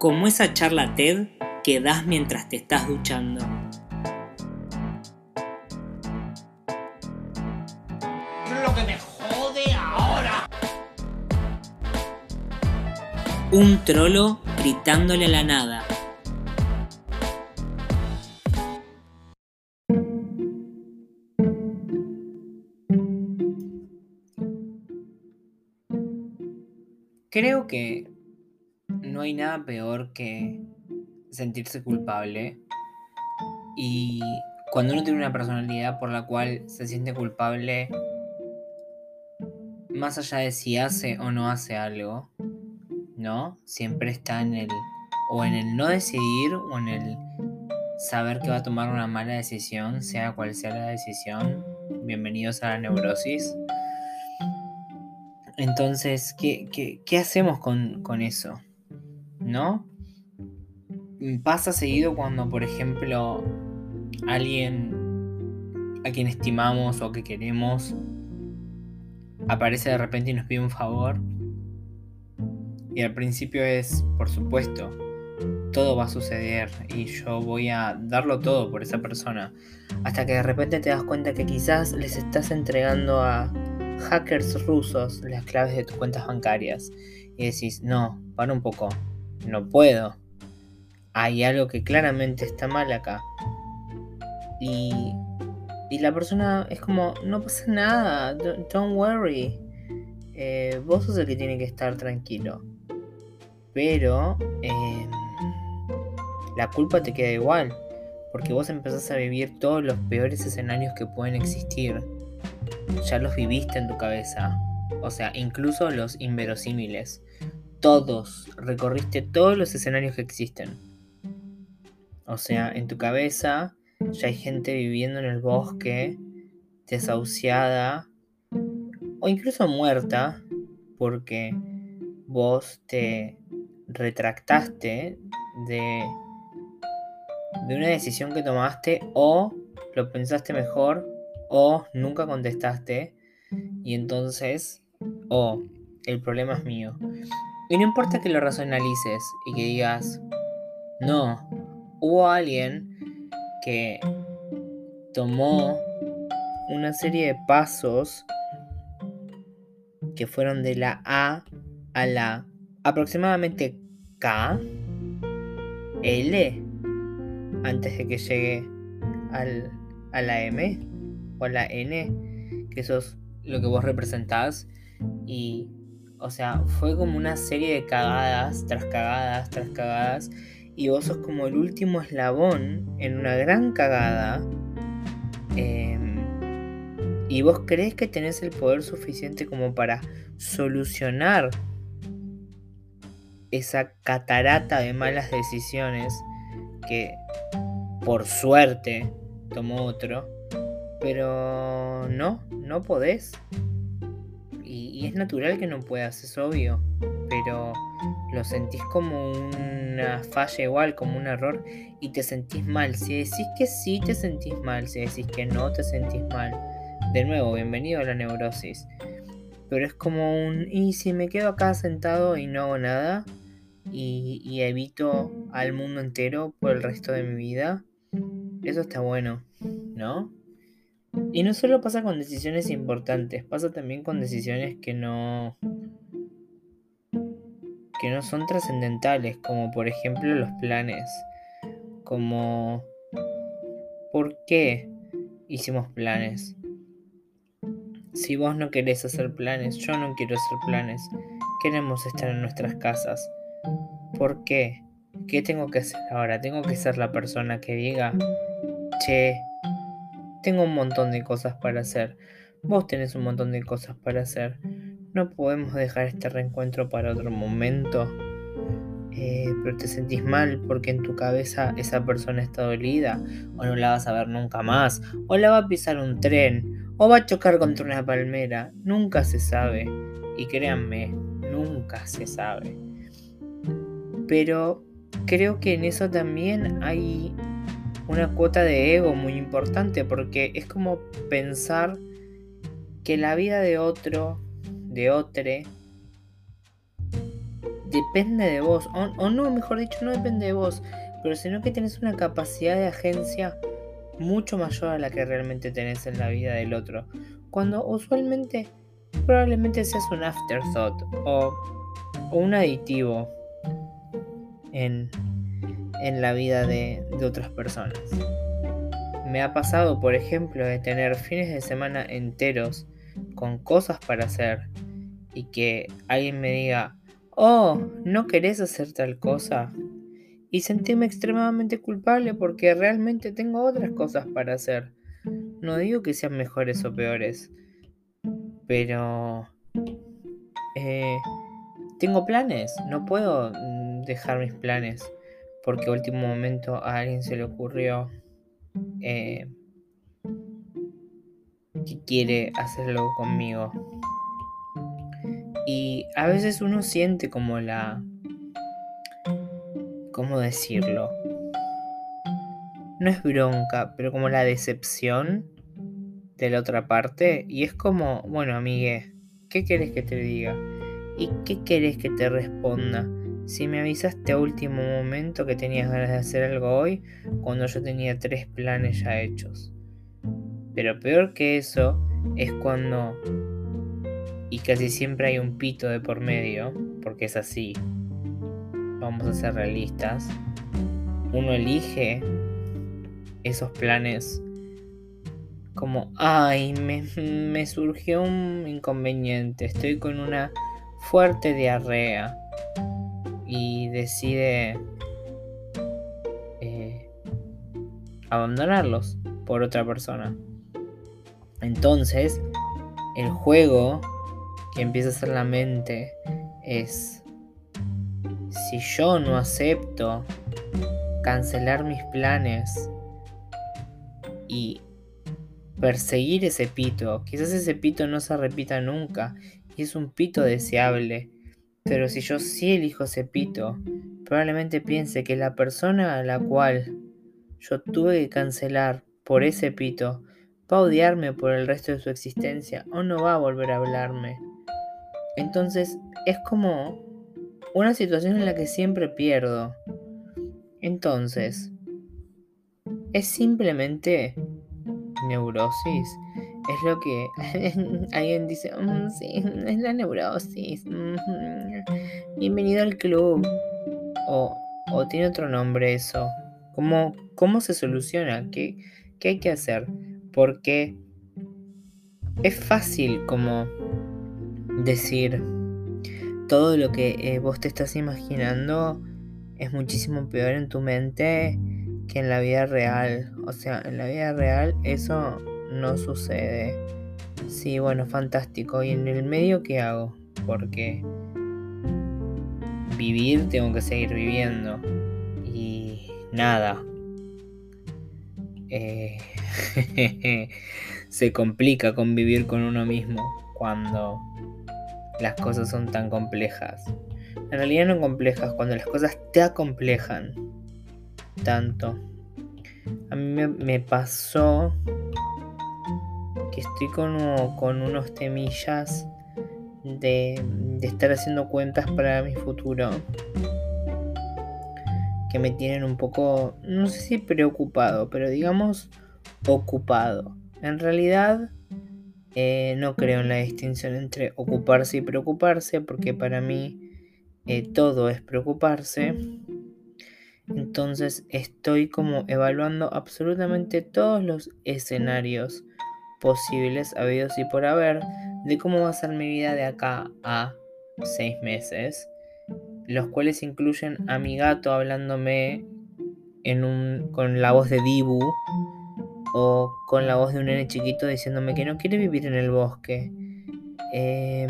como esa charla TED que das mientras te estás duchando. Lo que me jode ahora. Un trolo gritándole a la nada. Creo que no hay nada peor que sentirse culpable y cuando uno tiene una personalidad por la cual se siente culpable, más allá de si hace o no hace algo, ¿no? Siempre está en el o en el no decidir o en el saber que va a tomar una mala decisión, sea cual sea la decisión. Bienvenidos a la neurosis. Entonces, ¿qué, qué, hacemos con, con eso? ¿No? Pasa seguido cuando, por ejemplo, alguien a quien estimamos o que queremos aparece de repente y nos pide un favor. Y al principio es, por supuesto, todo va a suceder y yo voy a darlo todo por esa persona. Hasta que de repente te das cuenta que quizás les estás entregando a hackers rusos las claves de tus cuentas bancarias. Y decís, no, para un poco, no puedo. Hay algo que claramente está mal acá. Y, y la persona es como, no pasa nada, don't, worry. Eh, vos sos el que tiene que estar tranquilo. Pero em, la culpa te queda igual. Porque vos empezás a vivir todos los peores escenarios que pueden existir. Ya los viviste en tu cabeza. O sea, incluso los inverosímiles todos, recorriste todos los escenarios que existen. O sea, en tu cabeza ya hay gente viviendo en el bosque, desahuciada o incluso muerta porque vos te retractaste de, una decisión que tomaste o lo pensaste mejor o nunca contestaste y entonces o el problema es mío. Y no importa que lo racionalices y que digas, no, hubo alguien que tomó una serie de pasos que fueron de la A a la aproximadamente K, L, antes de que llegue al, a la M o a la N, que eso es lo que vos representás, y o sea, fue como una serie de cagadas, tras cagadas, tras cagadas. Y vos sos como el último eslabón en una gran cagada. Em, y vos crees que tenés el poder suficiente como para solucionar esa catarata de malas decisiones que por suerte tomó otro. Pero no, no podés y, es natural que no puedas, es obvio, pero lo sentís como una falla igual, como un error y te sentís mal. Si decís que sí, te sentís mal, si decís que no, te sentís mal. De nuevo, bienvenido a la neurosis. Pero es como un, y si me quedo acá sentado y no hago nada y, y evito al mundo entero por el resto de mi vida, eso está bueno, ¿no? Y no solo pasa con decisiones importantes, pasa también con decisiones que no que no son trascendentales, como por ejemplo los planes, como ¿por qué hicimos planes? Si vos no querés hacer planes, yo no quiero hacer planes, queremos estar en nuestras casas. ¿Por qué? ¿Qué tengo que hacer ahora? Tengo que ser la persona que diga, che, tengo un montón de cosas para hacer. Vos tenés un montón de cosas para hacer. No podemos dejar este reencuentro para otro momento. Eh, pero te sentís mal porque en tu cabeza esa persona está dolida, o no la vas a ver nunca más, o la va a pisar un tren, o va a chocar contra una palmera. Nunca se sabe. Y créanme, nunca se sabe. Pero creo que en eso también hay una cuota de ego muy importante porque es como pensar que la vida de otro, de otro, depende de vos, o, no, mejor dicho, no depende de vos, pero sino que tenés una capacidad de agencia mucho mayor a la que realmente tenés en la vida del otro. Cuando usualmente probablemente seas un afterthought o, un aditivo en, en la vida de, otras personas. Me ha pasado, por ejemplo, de tener fines de semana enteros con cosas para hacer y que alguien me diga, oh, ¿no querés hacer tal cosa? Y sentirme extremadamente culpable porque realmente tengo otras cosas para hacer. No digo que sean mejores o peores, pero... Eh, tengo planes, no puedo mm, dejar mis planes porque a último momento a alguien se le ocurrió eh, que quiere hacerlo conmigo. Y a veces uno siente como la... ¿Cómo decirlo? No es bronca, pero como la decepción de la otra parte. Y es como, bueno, amigue, ¿qué querés que te diga? ¿Y qué querés que te responda? Si me avisaste a último momento que tenías ganas de hacer algo hoy, cuando yo tenía tres planes ya hechos. Pero peor que eso es cuando, y casi siempre hay un pito de por medio, porque es así, vamos a ser realistas, uno elige esos planes como, ay, me, me surgió un inconveniente, estoy con una fuerte diarrea y decide eh, abandonarlos por otra persona. Entonces, el juego que empieza a hacer la mente es, si yo no acepto cancelar mis planes y perseguir ese pito, quizás ese pito no se repita nunca y es un pito deseable pero si yo sí elijo ese pito, probablemente piense que la persona a la cual yo tuve que cancelar por ese pito va a odiarme por el resto de su existencia o no va a volver a hablarme. Entonces es como una situación en la que siempre pierdo. Entonces, es simplemente neurosis es lo que alguien dice, mm, sí, es la neurosis. Bienvenido al club. O, o, tiene otro nombre eso. ¿Cómo, cómo se soluciona? ¿Qué, ¿Qué hay que hacer? Porque es fácil como decir todo lo que eh, vos te estás imaginando es muchísimo peor en tu mente que en la vida real. O sea, en la vida real eso no sucede. Sí, bueno, fantástico. ¿Y en el medio qué hago? Porque vivir tengo que seguir viviendo. Y nada. Eh, se complica convivir con uno mismo cuando las cosas son tan complejas. En realidad no complejas, cuando las cosas te acomplejan tanto. A mí me, me pasó que estoy con, con unos temillas de, de estar haciendo cuentas para mi futuro que me tienen un poco, no sé si preocupado, pero digamos ocupado. En realidad eh, no creo en la distinción entre ocuparse y preocuparse, porque para mí eh, todo es preocuparse. Entonces estoy como evaluando absolutamente todos los escenarios posibles habidos y por haber de cómo va a ser mi vida de acá a seis meses, los cuales incluyen a mi gato hablándome en un, con la voz de Dibu o con la voz de un nene chiquito diciéndome que no quiere vivir en el bosque. Em,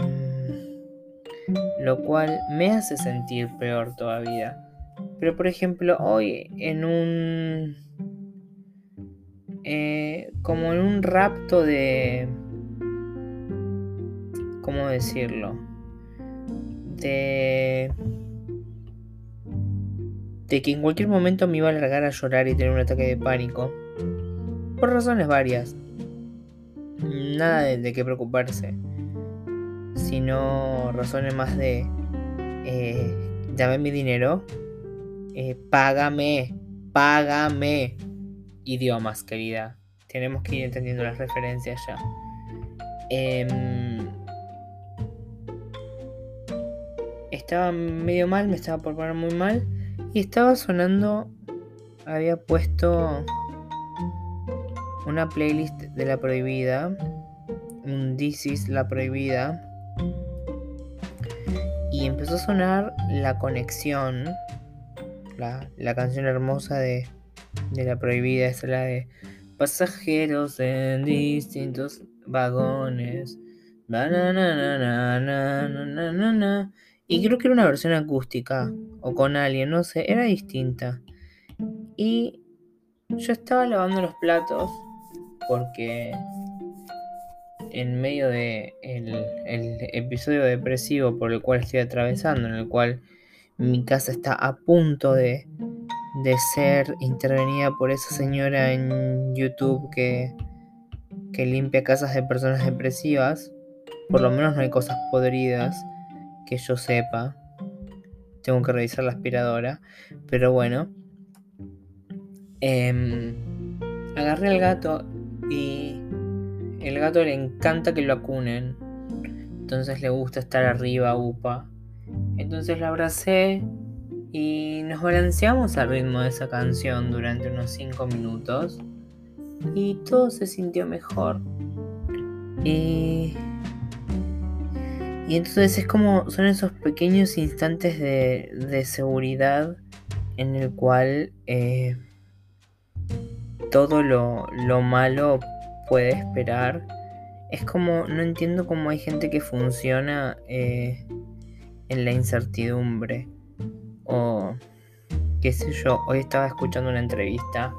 lo cual me hace sentir peor todavía. Pero por ejemplo, hoy en un eh, como en un rapto de... ¿Cómo decirlo? De... De que en cualquier momento me iba a largar a llorar y tener un ataque de pánico. Por razones varias. Nada de, qué preocuparse. Sino razones más de... Eh, dame mi dinero, eh, págame, págame. Idiomas, querida. Tenemos que ir entendiendo las referencias ya. Em, estaba medio mal, me estaba por poner muy mal. Y estaba sonando. Había puesto una playlist de la prohibida. Un This is la prohibida. Y empezó a sonar la conexión. La, la canción hermosa de, de la prohibida. Es la de pasajeros en distintos vagones. Y creo que era una versión acústica o con alguien, no sé, era distinta. Y yo estaba lavando los platos porque en medio de el, episodio depresivo por el cual estoy atravesando, en el cual mi casa está a punto de, de ser intervenida por esa señora en YouTube que, que limpia casas de personas depresivas, por lo menos no hay cosas podridas que yo sepa. Tengo que revisar la aspiradora. Pero bueno. Em, agarré al gato y el gato le encanta que lo acunen. Entonces le gusta estar arriba, upa. Entonces la abracé y nos balanceamos al ritmo de esa canción durante unos 5 minutos. Y todo se sintió mejor. Y y entonces es como, son esos pequeños instantes de, seguridad en el cual eh, todo lo, malo puede esperar. Es como, no entiendo cómo hay gente que funciona eh, en la incertidumbre. O, qué sé yo, hoy estaba escuchando una entrevista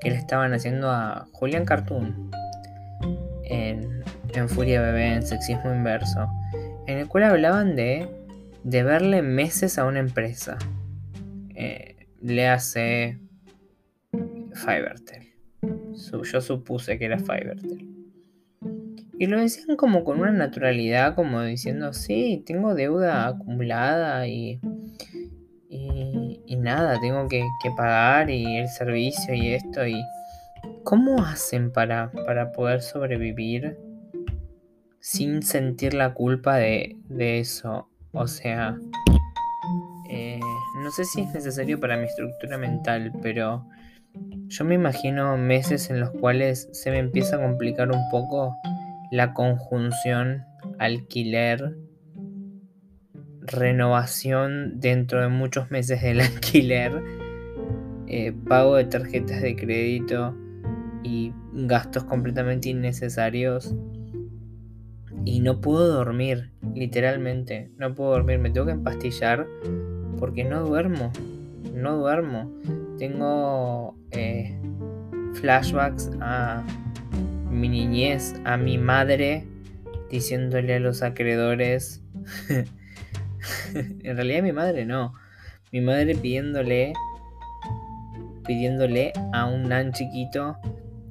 que le estaban haciendo a Julián Cartoon en en Furia Bebé, en Sexismo Inverso, en el cual hablaban de, de verle meses a una empresa. Eh, le hace Fivertel. yo supuse que era Fivertel. Y lo decían como con una naturalidad, como diciendo, sí, tengo deuda acumulada y, y, nada, tengo que, que, pagar y el servicio y esto. y ¿Cómo hacen para, para poder sobrevivir? sin sentir la culpa de, eso. O sea, eh, no sé si es necesario para mi estructura mental, pero yo me imagino meses en los cuales se me empieza a complicar un poco la conjunción alquiler, renovación dentro de muchos meses del alquiler, eh, pago de tarjetas de crédito y gastos completamente innecesarios y no puedo dormir, literalmente, no puedo dormir, me tengo que empastillar porque no duermo, no duermo. Tengo eh, flashbacks a mi niñez, a mi madre diciéndole a los acreedores, en realidad mi madre no, mi madre pidiéndole, pidiéndole a un nan chiquito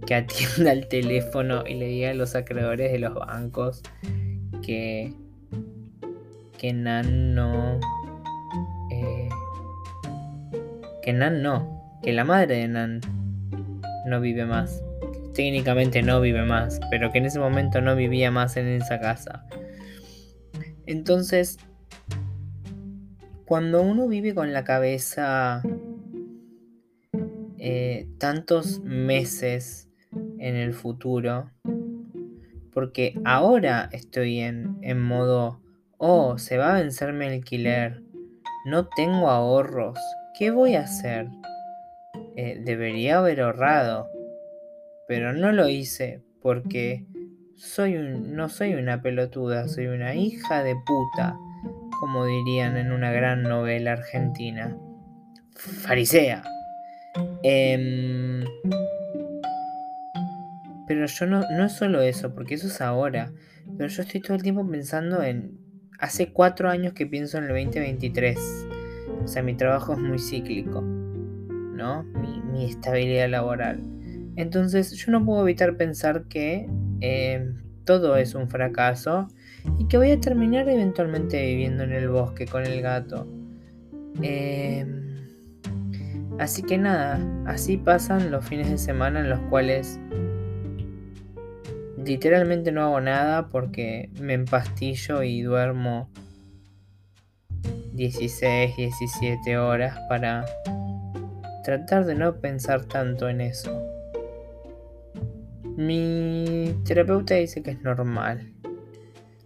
que atienda el teléfono y le diga a los acreedores de los bancos que, que Nan no. Eh, que Nan no. Que la madre de Nan no vive más. Técnicamente no vive más, pero que en ese momento no vivía más en esa casa. Entonces, cuando uno vive con la cabeza eh, tantos meses en el futuro. Porque ahora estoy en, en modo, oh, se va a vencerme el alquiler. No tengo ahorros. ¿Qué voy a hacer? Eh, debería haber ahorrado. Pero no lo hice porque soy no soy una pelotuda, soy una hija de puta, como dirían en una gran novela argentina. Farisea. Eh, pero yo no, no es solo eso, porque eso es ahora. Pero yo estoy todo el tiempo pensando en... Hace cuatro años que pienso en el 2023. O sea, mi trabajo es muy cíclico. ¿No? Mi, estabilidad laboral. Entonces yo no puedo evitar pensar que eh, todo es un fracaso y que voy a terminar eventualmente viviendo en el bosque con el gato. Em, así que nada, así pasan los fines de semana en los cuales literalmente no hago nada porque me empastillo y duermo 16, 17 horas para tratar de no pensar tanto en eso. Mi terapeuta dice que es normal.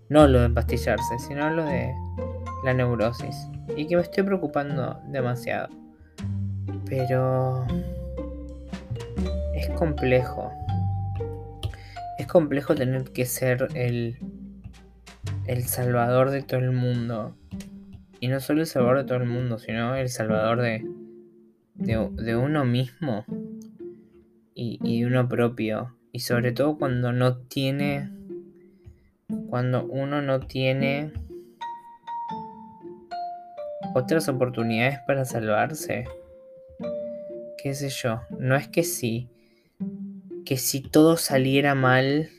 No lo de empastillarse, sino lo de la neurosis. Y que me estoy preocupando demasiado. Pero... Es complejo. Es complejo tener que ser el... El salvador de todo el mundo. Y no solo el salvador de todo el mundo, sino el salvador de... De, uno mismo. Y, y de uno propio. Y sobre todo cuando no tiene cuando uno no tiene otras oportunidades para salvarse. Qué sé yo, no es que sí, que si todo saliera mal,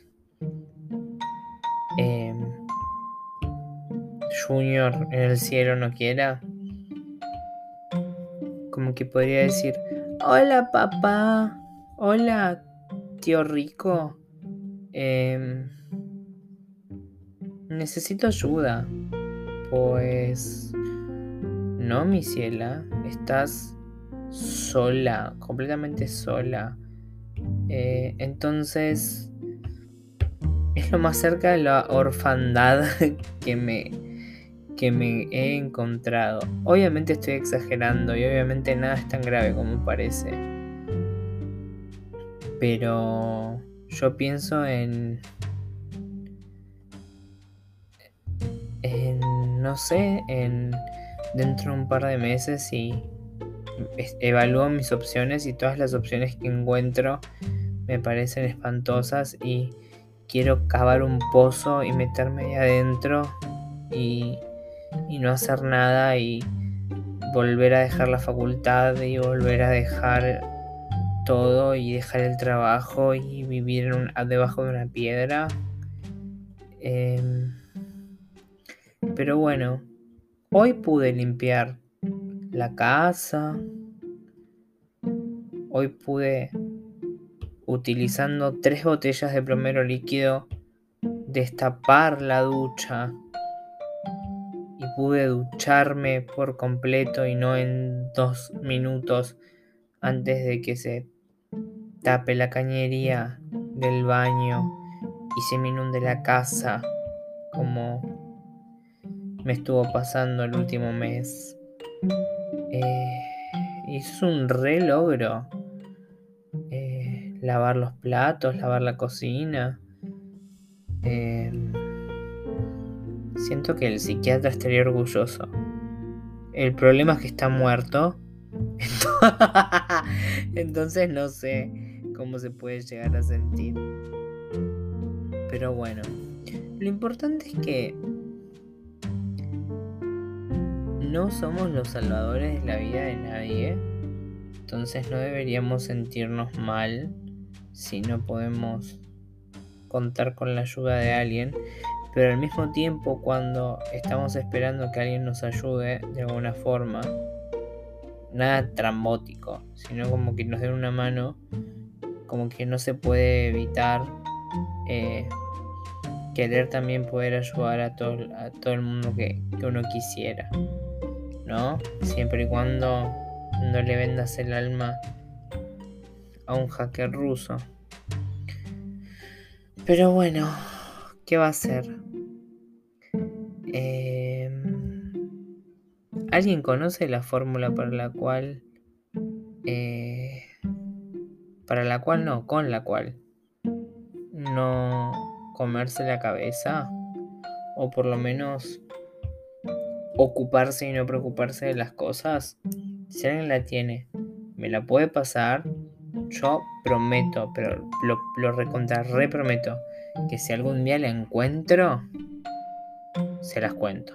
em, Junior en el cielo no quiera. Como que podría decir, hola papá, hola tío rico. Eh, Necesito ayuda. Pues... No, mi ciela. Estás sola, completamente sola. Eh, entonces... Es lo más cerca de la orfandad que me, que me he encontrado. Obviamente estoy exagerando y obviamente nada es tan grave como parece. Pero yo pienso en no sé, en dentro de un par de meses y evalúo mis opciones y todas las opciones que encuentro me parecen espantosas y quiero cavar un pozo y meterme ahí adentro y, y no hacer nada y volver a dejar la facultad y volver a dejar todo y dejar el trabajo y vivir debajo de una piedra. Em, pero bueno, hoy pude limpiar la casa. Hoy pude, utilizando tres botellas de plomero líquido, destapar la ducha. Y pude ducharme por completo y no en dos minutos antes de que se tape la cañería del baño y se me inunde la casa como me estuvo pasando el último mes. Eh, es un re logro. Eh, lavar los platos, lavar la cocina. Eh, siento que el psiquiatra estaría orgulloso. El problema es que está muerto. Entonces no sé cómo se puede llegar a sentir. Pero bueno, lo importante es que no somos los salvadores de la vida de nadie, entonces no deberíamos sentirnos mal si no podemos contar con la ayuda de alguien, pero al mismo tiempo cuando estamos esperando que alguien nos ayude de alguna forma, nada trambótico, sino como que nos den una mano, como que no se puede evitar eh, querer también poder ayudar a todo, a todo el mundo que uno quisiera. ¿no? Siempre y cuando no le vendas el alma a un hacker ruso. Pero bueno, ¿qué va a hacer? Em, ¿Alguien conoce la fórmula para la cual... Eh, para la cual no, con la cual no comerse la cabeza? O por lo menos ocuparse y no preocuparse de las cosas, si alguien la tiene, me la puede pasar, yo prometo, pero lo, lo recontra prometo, que si algún día la encuentro, se las cuento.